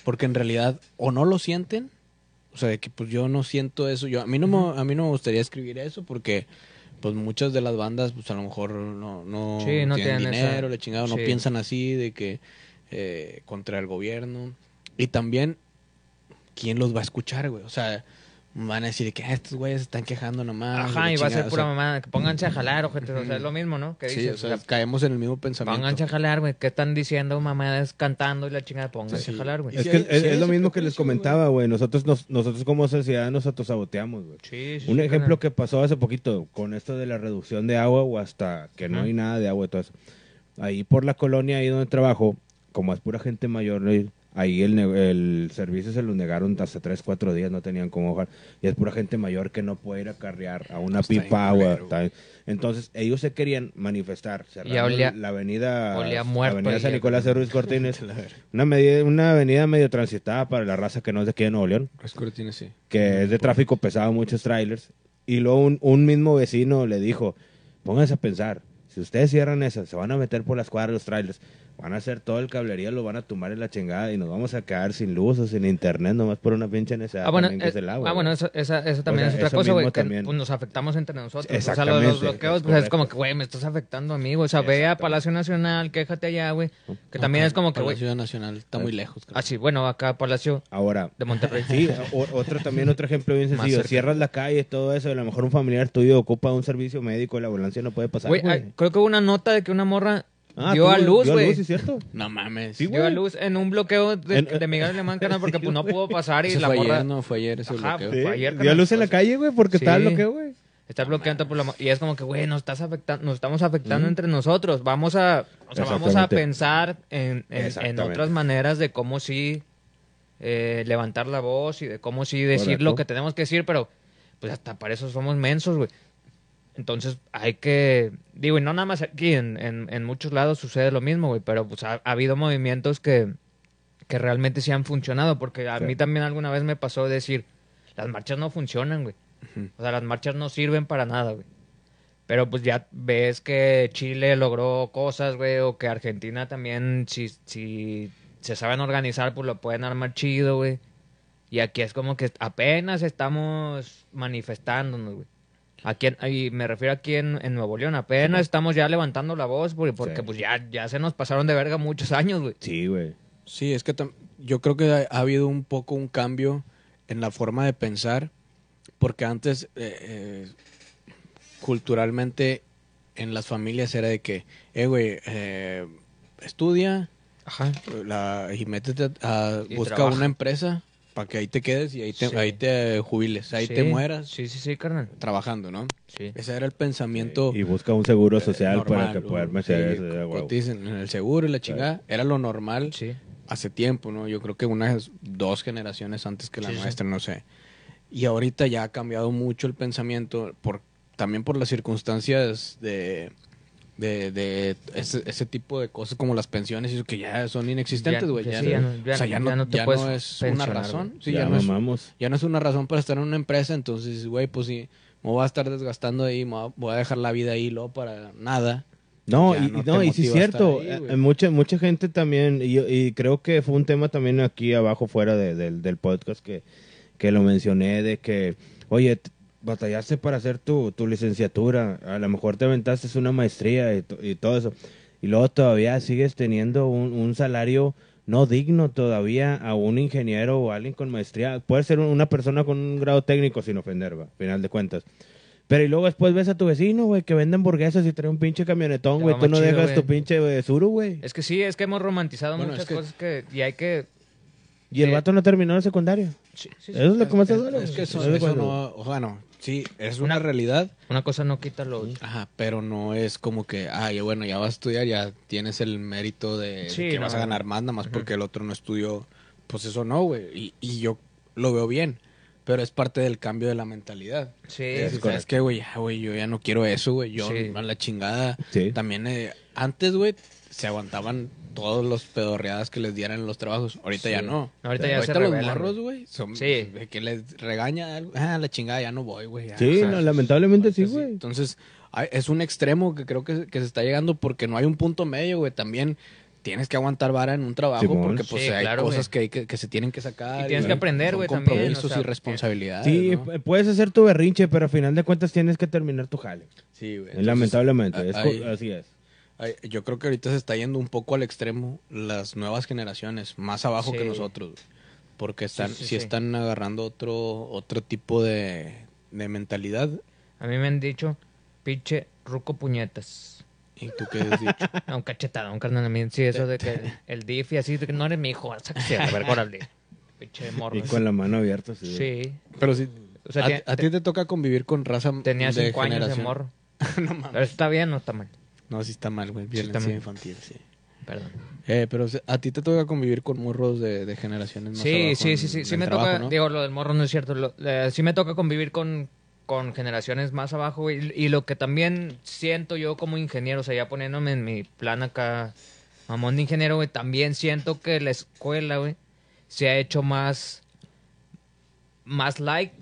porque en realidad o no lo sienten, o sea, de que pues yo no siento eso, yo a mí no me, a mí no me gustaría escribir eso porque pues muchas de las bandas pues a lo mejor no, no, Sí, no tienen dinero, le chingado, no piensan así de que eh, contra el gobierno. Y también quién los va a escuchar, güey, o sea, van a decir que "Ah, estos güeyes se están quejando nomás. Ajá, y va a chingada", ser o pura sea, mamada. Que pónganse a jalar, ojete. O sea, es lo mismo, ¿no? Que Sí, dices, o sea, o sea, caemos en el mismo pensamiento. pónganse a jalar, güey. ¿Qué están diciendo mamadas cantando y la chingada? Pónganse Sí. a jalar, güey. Es sí que hay- es, sí hay es lo mismo que les comentaba, güey. Nosotros, nos- nosotros como sociedad nos autosaboteamos, güey. Sí, sí, Un sí, ejemplo que pasó hace poquito con esto de la reducción de agua o hasta que no hay nada de agua y todo eso. Ahí por la colonia, ahí donde trabajo, como es pura gente mayor, ¿no? Ahí el, el servicio se lo negaron hasta tres, cuatro días, no tenían cómo bajar. Y es pura gente mayor que no puede ir a carrear a una pipa agua. Entonces ellos se querían manifestar, cerrando olía- la avenida, olía la muerto avenida San Nicolás de Ruiz Cortines. una, medida- una avenida medio transitada para la raza que no es de aquí de Nuevo León Oscuro tiene sí. que es de tráfico pesado, muchos trailers. Y luego un, un mismo vecino le dijo, pónganse a pensar, si ustedes cierran esas, se van a meter por las cuadras los trailers, van a hacer todo el cablería, lo van a tumbar en la chingada y nos vamos a quedar sin luz o sin internet nomás por una pinche necesidad Ah, bueno, también que es eh, el agua. ah, bueno, eso, esa, eso también O sea, es otra cosa, güey, que pues, nos afectamos entre nosotros. O sea, Exactamente, los, los bloqueos, es pues, es como que, güey, me estás afectando a mí, güey. O sea, ve a Exactamente. Palacio Nacional, quéjate allá, güey. Que también es como que, güey, la Ciudad Nacional está muy lejos. creo. ah, sí, bueno, acá Palacio Ahora, de Monterrey. sí, o- otro también, otro ejemplo bien sencillo, cierras la calle, todo eso, y a lo mejor un familiar tuyo ocupa un servicio médico y la ambulancia no puede pasar. Güey, güey. ah, creo que hubo una nota de que una morra Ah, dio tú, a luz, dio güey. ¿sí es cierto? No mames. Sí, Dio a luz en un bloqueo de, En- de Miguel Alemán, carnal, porque pues no pudo pasar y Eso la fue morra ayer, no, fue ayer ese Ajá, bloqueo. sí. Fue ayer, dio carnal, luz en la calle, güey, porque Sí. estaba el bloqueo, güey. está bloqueando por la y es como que, güey, nos estás afectando, nos estamos afectando Mm. entre nosotros. Vamos a, o sea, vamos a pensar en, en- otras maneras de cómo sí eh, levantar la voz y de cómo sí decir Correcto. lo que tenemos que decir, pero pues hasta para eso somos mensos, güey. Entonces hay que, digo, y no nada más aquí, en, en, en muchos lados sucede lo mismo, güey, pero pues ha, ha habido movimientos que, que realmente sí han funcionado, porque a Sí. mí también alguna vez me pasó decir, las marchas no funcionan, güey. O sea, las marchas no sirven para nada, güey. Pero pues ya ves que Chile logró cosas, güey, o que Argentina también, si, si se saben organizar, pues lo pueden armar chido, güey. Y aquí es como que apenas estamos manifestándonos, güey. Aquí, en- y me refiero aquí en, en Nuevo León, apenas estamos ya levantando la voz, porque, porque Sí. pues ya, ya se nos pasaron de verga muchos años, güey. Sí, güey. Sí, es que yo creo que ha, ha habido un poco un cambio en la forma de pensar, porque antes eh, eh, culturalmente en las familias era de que, eh, güey, eh, estudia Ajá. la, y métete a, Y busca trabaja. una empresa para que ahí te quedes y ahí te, Sí. ahí te jubiles, ahí Sí. te mueras Sí, sí, sí, carnal. trabajando, ¿no? Sí. Ese era el pensamiento Y busca un seguro social normal, para que pueda meter coticen en el seguro y la chingada. Era lo normal Sí. hace tiempo, ¿no? Yo creo que unas dos generaciones antes que la Sí, sí. nuestra, no sé. Y ahorita ya ha cambiado mucho el pensamiento, por, también por las circunstancias de, de, de ese, ese tipo de cosas como las pensiones y eso que ya son inexistentes, güey. ya Ya, sí, ya no- ya- o sea, ya ya no, no te ya puedes no es una razón. Sí, ya, ya, no es, ya no es una razón para estar en una empresa, entonces, güey, pues sí, me voy a estar desgastando ahí, me voy a- voy a dejar la vida ahí, luego para nada. No, Ya y, no y te no, y sí es cierto. ahí, eh, mucha, mucha gente también, y, yo- y creo que fue un tema también aquí abajo, fuera de- del- del podcast, que, que lo mencioné, de que, oye, batallaste para hacer tu, tu licenciatura, a lo mejor te aventaste una maestría y, to- y todo eso, y luego todavía sigues teniendo un, un salario no digno todavía a un ingeniero o alguien con maestría. Puede ser una persona con un grado técnico sin ofender, va, al final de cuentas. Pero y luego después ves a tu vecino, güey, que vende hamburguesas y trae un pinche camionetón, güey. Tú no chido, dejas tu pinche suru, güey. Es que sí, es que hemos romantizado Bueno, muchas es que- cosas que... Y hay que... Y el vato no terminó la secundaria. sí, sí, sí. Eso es lo que más te duele. Es que eso, no, bueno, sí, es una realidad, Una cosa no quita lo... ajá, pero no es como que, ya bueno, ya vas a estudiar, ya tienes el mérito de, que no. vas a ganar más, nada más porque el otro no estudió, pues eso no, güey, y, y yo lo veo bien, pero es parte del cambio de la mentalidad. Sí, Es, sí, ¿Sabes qué, güey? Ya, güey, yo ya no quiero eso, güey, yo Sí. a la chingada. Sí. También, eh, antes, güey, se aguantaban todos los pedorreadas que les dieran en los trabajos, ahorita Sí. ya no. Ahorita ya se los rebelan, morros, güey. son Sí. de que les regaña algo, ah, la chingada, ya no voy, güey. Sí, no, lamentablemente sí, Entonces, güey. Entonces, hay- es un extremo que creo que, que se está llegando porque no hay un punto medio, güey. También tienes que aguantar vara en un trabajo Simón. porque pues Sí, hay claro, cosas que, hay que, que se tienen que sacar. Y tienes que aprender, güey, también, compromisos o sea, y responsabilidades. Sí, puedes hacer tu berrinche, pero al final de cuentas tienes que terminar tu jale. Sí, güey. Lamentablemente, es hay- así es. Yo creo que ahorita se está yendo un poco al extremo las nuevas generaciones, más abajo Sí. que nosotros. Porque están, sí, sí, sí. están agarrando otro, otro tipo de, de mentalidad. A mí me han dicho, pinche ruco puñetas. ¿Y tú qué has dicho? No, un cachetado, un carnal. a mí Sí, eso de que el, DIF y así, de que no eres mi hijo, sáquese a verga, órale. Pinche morro. Y con la mano abierta, sí. Sí, Pero sí, O sea, a, ti te toca convivir con raza tenía de cinco años de generación. morro. no mames. Pero está bien no está mal. No, sí está mal, güey. Violencia mal. infantil, sí. Perdón. Eh, pero a ti te toca convivir con morros de, de generaciones más Sí, abajo sí, sí, sí. Sí me trabajo, toca, ¿no? digo, lo del morro no es cierto. lo- eh, sí me toca convivir con, con generaciones más abajo, güey. Y, lo que también siento yo como ingeniero, o sea, ya poniéndome en mi plan acá, mamón de ingeniero, güey, también siento que la escuela, güey, se ha hecho más, más like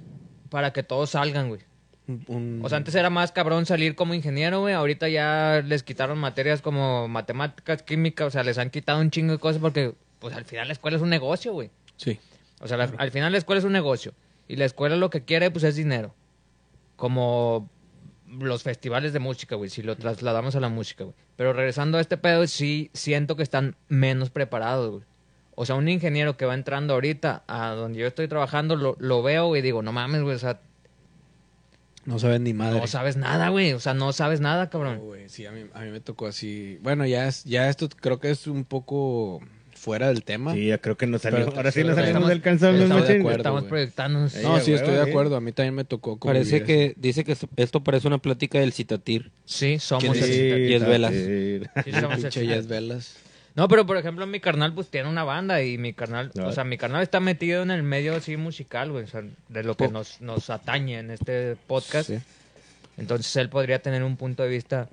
para que todos salgan, güey. Un- O sea, antes era más cabrón salir como ingeniero, güey. Ahorita ya les quitaron materias como matemáticas, química. O sea, les han quitado un chingo de cosas porque, pues, al final la escuela es un negocio, güey. Sí. O sea, la- al final la escuela es un negocio. Y la escuela lo que quiere, pues, es dinero. Como los festivales de música, güey. Si lo trasladamos a la música, güey. Pero regresando a este pedo, sí siento que están menos preparados, güey. O sea, un ingeniero que va entrando ahorita a donde yo estoy trabajando, lo, lo veo y digo, no mames, güey. O sea, No saben ni madre. no sabes nada, güey. O sea, no sabes nada, No, cabrón. güey, sí, a mí, a mí me tocó así. Bueno, ya, es, ya esto creo que es un poco fuera del tema. Sí, ya creo que nos salió. Pero- Ahora sí nos salimos estamos- del cansancio, estamos de acuerdo. Estamos proyectándonos. No, sí, estoy de acuerdo. A mí también me tocó Parece que dice que esto parece una plática del citatir. Sí, somos ¿Quién el? Citatir. Y es velas. sí. Sí, somos el Citatir. Yes Velas. No, pero por ejemplo, mi carnal pues tiene una banda y mi carnal, o sea, mi carnal está metido en el medio así musical, güey, o sea, de lo que nos, nos atañe en este podcast. Sí. Entonces él podría tener un punto de vista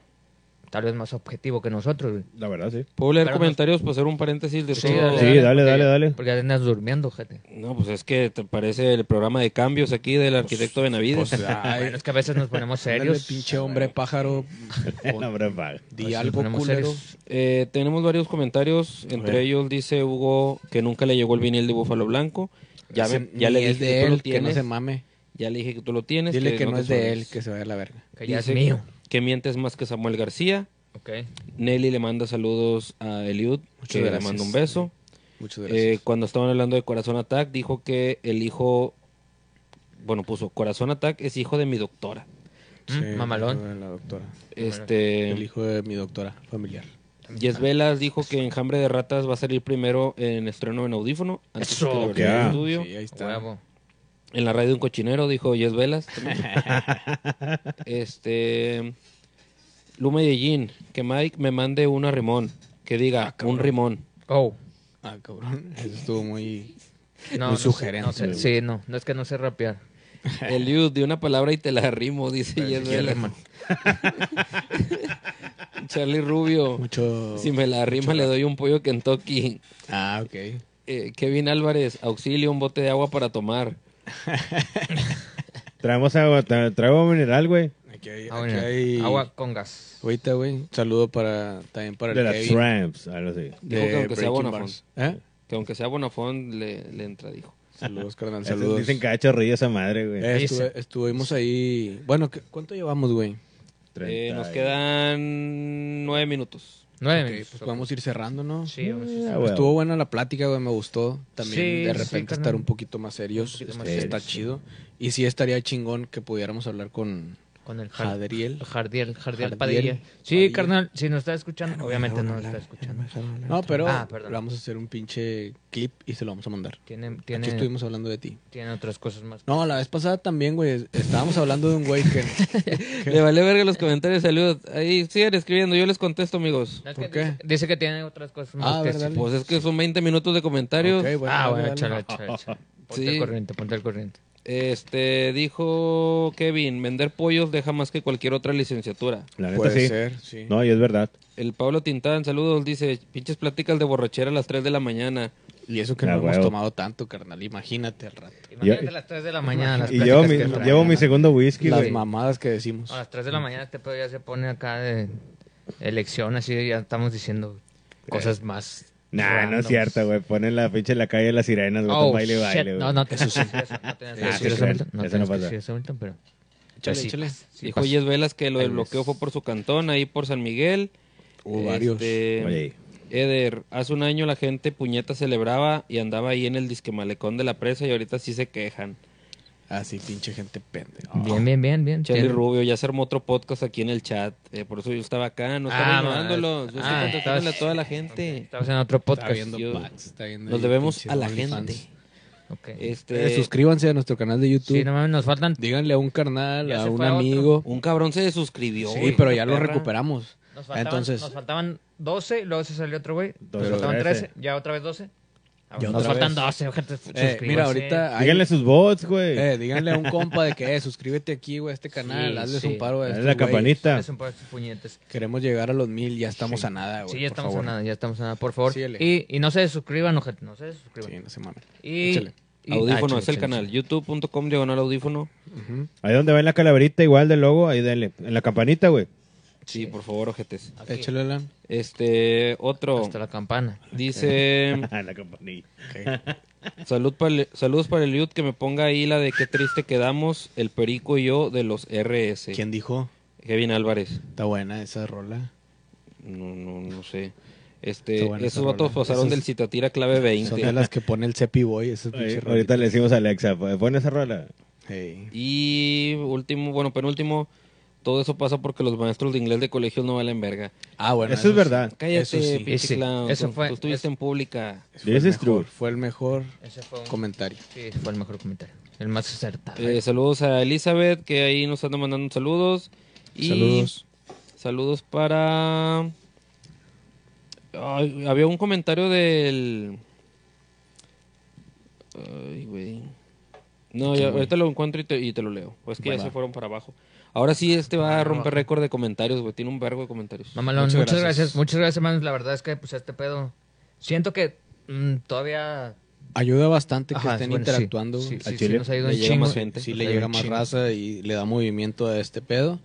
tal vez más objetivo que nosotros. La verdad, sí. ¿Puedo leer Pero comentarios para hacer un paréntesis de Sí, todo? dale, Sí, dale, dale, porque- dale, dale. Porque ya andas durmiendo, gente. No, pues es que te parece el programa de cambios aquí del arquitecto Benavides. Pues, ay, Bueno, es que a veces nos ponemos serios. pinche hombre pájaro. Hombre. Di Pues, algo nos ponemos culero. Eh, tenemos varios comentarios. Entre ellos dice Hugo que nunca le llegó el vinil de Búfalo Blanco. Ya, me- ya le dije de que tú lo él, que no tienes. se mame. Ya le dije que tú lo tienes. Dile que no es de él, que se vaya a la verga. Que ya Dice es mío. Que mientes más que Samuel García. Ok. Nelly le manda saludos a Eliud, Muchas que le gracias. manda un beso. Muchas gracias. Eh, cuando estaban hablando de Corazón Attack, dijo que el hijo, bueno, puso Corazón Attack es hijo de mi doctora. Mm, mamalón. el hijo de La doctora. Este, El hijo de mi doctora familiar. Yes Velas dijo que Enjambre de Ratas va a salir primero en estreno en audífono antes Eso, que Ah, estudio. Sí, ahí está. Huevo. En la radio de un cochinero dijo Yes Velas. este Lume Yejin, que Mike me mande una rimón, que diga Ah, un rimón. Oh. Ah, cabrón. Eso estuvo muy... No, Muy no sé, sugerente, no sé. Sí, no, no es que no sé rapear. Eliud, de una palabra y te la rimo, dice Yes sí, Velas. Charlie Rubio. Mucho... Si me la rima le doy un pollo Kentucky. Ah, ok. Eh, Kevin Álvarez, auxilio, un bote de agua para tomar. Traemos agua, tra- traigo mineral, güey. Aquí hay... Ah, aquí bueno. hay... Agua con gas. Ahorita, güey. Saludo para... También para De el Kevin. Tramps, algo así. Dijo que de aunque sea Bonafont. ¿Eh? Que aunque sea Bonafont, le, le entra, dijo. Saludos, carnal, saludos. Dicen que ha hecho río esa madre, güey. Eh, estuve- estuvimos ahí. Bueno, ¿qué- ¿cuánto llevamos, güey? Eh, nos quedan nueve minutos. Nueve Ok, minutos, pues podemos ir cerrando, ¿no? Sí, vamos a güey. Estuvo buena la plática, güey, me gustó. También Sí, de repente estar un poquito más serios. Un poquito más este, serios. está chido. Y sí estaría chingón que pudiéramos hablar con con el Jar- Jadriel. Jardiel, Jardiel Jardiel Padilla. Sí, Padilla. carnal, si nos está escuchando, obviamente no nos está escuchando. No, pero Ah, perdón. vamos a hacer un pinche clip y se lo vamos a mandar. Tiene, Aquí tiene, estuvimos hablando de ti. tiene otras cosas más. No, la vez pasada también, güey. Estábamos hablando de un güey que... Le vale verga los comentarios, saludos. Ahí sigan escribiendo, yo les contesto, amigos. No, es ¿Por que qué? Dice, dice que tiene otras cosas más. Ah. Pues es que son 20 minutos de comentarios. Ok, bueno, ah, bueno, échale, échale. Ponte Sí. al corriente, ponte al corriente. Este, dijo Kevin, vender pollos deja más que cualquier otra licenciatura. La neta Puede sí. ser, sí. No, y es verdad. El Pablo Tintán, saludos, dice, pinches pláticas de borrachera a las 3 de la mañana. Y eso que no hemos huevo. tomado tanto, carnal. Imagínate al rato. Imagínate Yo- a las 3 de la mañana. Las Y llevo mi, que llevo mi segundo whisky, Las güey. mamadas que decimos. A las 3 de la mañana este pedo ya se pone acá de elección, así ya estamos diciendo cosas más. Nah, no es cierto, güey. Ponen la pinche en la calle las sirenas, güey. Oh, con baile shit. baile, güey. No, no te eso sí. Eso, no Ah, sí, eso. Milton. No Eso no pasa. eso, Milton, pero... Échale, sí échale. sí Dijo. Yes Velas que lo del bloqueo fue por su cantón, ahí por San Miguel. Hubo varios. Este, Oye, Eder, hace un año la gente puñeta celebraba y andaba ahí en el disque malecón de la presa y ahorita sí se quejan. Ah, sí, pinche gente pendeja. Bien, bien, bien, bien. Charlie Rubio, ya se armó otro podcast aquí en el chat. eh, por eso yo estaba acá, no estaba Ah, ma- Yo ah, estoy contestándole a toda la gente. Estamos en otro Está podcast. viendo yo- packs, está viendo Nos debemos a la gente. Ok. Este, Eh, suscríbanse a nuestro canal de YouTube. Sí, no mames, nos faltan... Díganle a un carnal, Ya a un otro. amigo. un cabrón se suscribió. Sí, güey, pero ya lo recuperamos. Nos faltaban, Entonces, nos faltaban 12 y luego se salió otro güey. Nos faltaban trece. 13, ya otra vez 12. Ya nos faltan vez. 12, gente, eh, mira, ahorita. hay- díganle sus bots, güey. eh, díganle a un compa de que eh, suscríbete aquí, güey, a este canal. Sí, hazles sí. un paro a estos la campanita. Es un par de puñetes. Queremos llegar a los mil, ya estamos a nada, güey. Sí, ya estamos favor. a nada, ya estamos a nada, por favor. Y, y no se suscriban, no, gente, no se suscriban. Sí, no se mamen. Y, Échale. y- Audífono ah, es el échale, canal. YouTube.com diagonal audífono. Ujú. Ahí donde va en la calaverita igual del logo, ahí dale. En la campanita, güey. Sí, por favor, ojetes. Aquí, Échale, Alan. Este, otro. Hasta la campana. Dice, la campanita. salud para el- saludos para el youth que me ponga ahí la de qué triste quedamos, el perico y yo de los RS. ¿Quién dijo? Kevin Álvarez. Está buena esa rola. No, no, no sé. Está Este, buena esos esa vatos rola. pasaron del citatira clave Son de 20. las que pone el Cepi Boy. Esas Oye, pinches ahorita le decimos a Alexa, pues, pon esa rola. Hey. Y último, bueno, penúltimo, todo eso pasa porque los maestros de inglés de colegios no valen verga. Ah, bueno. Eso es verdad. Cállate, Eso sí. pinche Ese- clown. eso Tú- fue- Tú estuviste en pública. Fue el This is mejor, true. Fue el mejor Ese fue un... comentario. Sí, ese fue el mejor comentario. El más acertado. Eh, saludos a Elizabeth, que ahí nos anda mandando saludos. Y Saludos. Saludos para... Ay, había un comentario del... Ay, güey. No, ya, ahorita lo encuentro y te, y te lo leo. Pues que ya se fueron para abajo. Ahora sí, este va a romper récord de comentarios, güey. Tiene un vergo de comentarios. Mamalón, Muchas muchas, gracias. gracias. Muchas gracias, man. La verdad es que, pues, este pedo... Siento que mm, todavía... Ayuda bastante que estén bueno, interactuando. Sí, sí, sí, chile. nos ha ido Le un llega chingo. más gente. Sí Nos le llega más chingo. raza y le da movimiento a este pedo.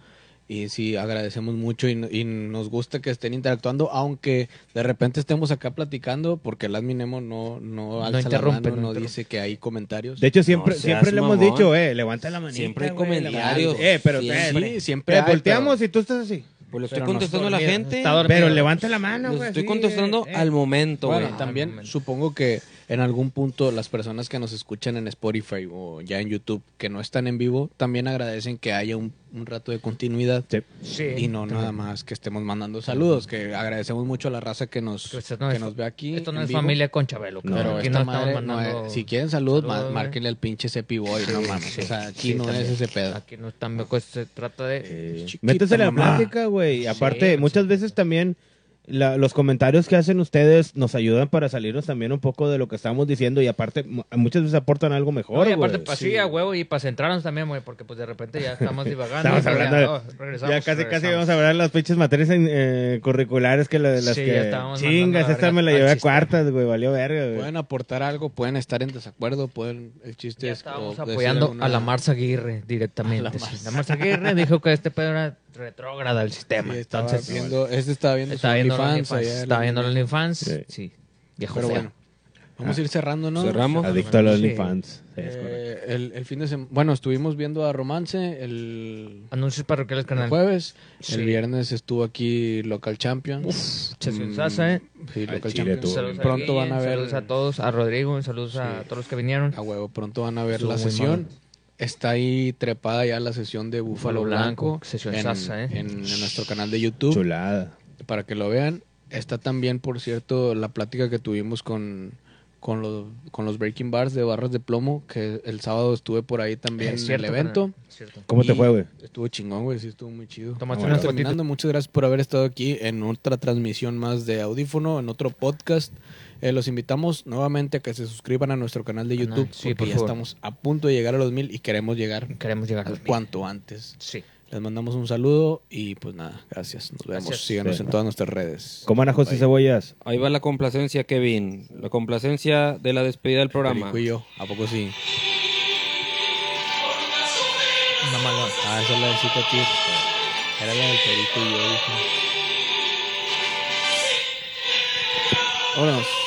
Y sí, agradecemos mucho y, y nos gusta que estén interactuando, aunque de repente estemos acá platicando, porque el admin Nemo no, no alza interrumpe, la mano, no no, dice que hay comentarios. De hecho, siempre, No siempre le hemos dicho, eh, levanta la manita. Siempre hay comentarios. Eh, pero Siempre. sí, siempre eh, hay, volteamos pero- y tú estás así. Pues estoy Pero no contestando a la gente. Pero levanta la mano, güey. estoy contestando eh, eh. al momento, güey. Bueno, también momento. supongo que en algún punto las personas que nos escuchan en Spotify o ya en YouTube que no están en vivo también agradecen que haya un, un rato de continuidad Sí. Sí. y no nada más que estemos mandando saludos, que agradecemos mucho a la raza que nos, Que es- nos ve aquí. Esto no en es vivo. familia con Chabelo. No, Pero aquí esta no madre estamos no mandando... es- si quieren salud, saludos, ma- güey. márquenle al pinche Cepi Boy, no mames. sí, o sea, aquí sí, no también. es ese pedo. Aquí no tampoco se trata de... Eh, métese la plática, güey. Y aparte, Sí, muchas sí. veces también la- los comentarios que hacen ustedes nos ayudan para salirnos también un poco de lo que estamos diciendo y aparte mu- muchas veces aportan algo mejor, No, y aparte, pues sí, a huevo, y para centrarnos también, güey, porque pues de repente ya estamos divagando. Estamos hablando ya, oh, regresamos, ya casi casi vamos a hablar de las pinches materias en- eh, curriculares que la- de las Sí, que chingas, esta me la llevé a cuartas, güey, valió verga, güey. Pueden aportar algo, pueden estar en desacuerdo, pueden el chiste Ya es estábamos apoyando alguna- a la Marza Aguirre directamente. Sí. La Marza Aguirre dijo que este pedo era retrógrada del sistema. Sí, estaba Entonces, viendo, este estaba viendo estaba viendo los OnlyFans Estaba viendo los OnlyFans. Sí. Sí. Viejo Pero feo. bueno, Vamos a ir cerrando, ¿no? Cerramos. Adicto a los. OnlyFans. Sí. Eh, el, el fin de semana. Bueno, estuvimos viendo a Romance el, Anuncios parroquiales, el carnal. jueves. Sí. El viernes estuvo aquí Local Champions. Chesio Mm, Sasa, ¿eh? Sí, Al Local Chile Champions. Saludos a Pronto Guille, van a ver. Saludos a todos, a Rodrigo, saludos a Sí. todos los que vinieron. A huevo, pronto van a ver Estuvo la sesión. malo. Está ahí trepada ya la sesión de Búfalo Búfalo Blanco. Blanco, sesión en, sasa, ¿eh? en- en nuestro canal de YouTube. Chulada. Para que lo vean. Está también, por cierto, la plática que tuvimos con, con, los, con los Breaking Bars de Barras de Plomo. Que el sábado estuve por ahí también Es en el evento. cierto. ¿Cómo te fue, güey? Estuvo chingón, güey. Sí, estuvo muy chido. Tomaste Bueno, terminando, muchas gracias por haber estado aquí en otra transmisión más de Audífono, en otro podcast. Eh, los invitamos nuevamente a que se suscriban a nuestro canal de YouTube sí, porque por ya favor. estamos a punto de llegar a los mil y queremos llegar Queremos llegar al cuanto antes. Sí. Les mandamos un saludo y pues nada, gracias. Nos vemos. Gracias. Síganos Sí. en todas nuestras redes. ¿Cómo José Bye. Cebollas? Ahí va la complacencia, Kevin. La complacencia de la despedida del programa. Perico y yo, ¿a poco sí? Mamalón. Ah, esa es la de Cita Tir. Era la del Perico y yo, dije. Vámonos.